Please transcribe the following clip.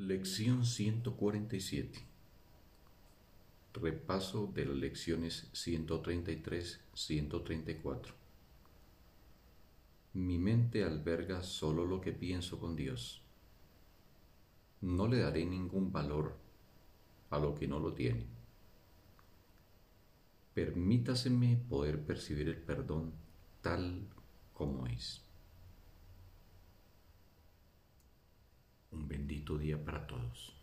Lección 147 Repaso de las lecciones 133-134 Mi mente alberga solo lo que pienso con Dios. No le daré ningún valor a lo que no lo tiene. Permítaseme poder percibir el perdón tal como es. Bendito día para todos.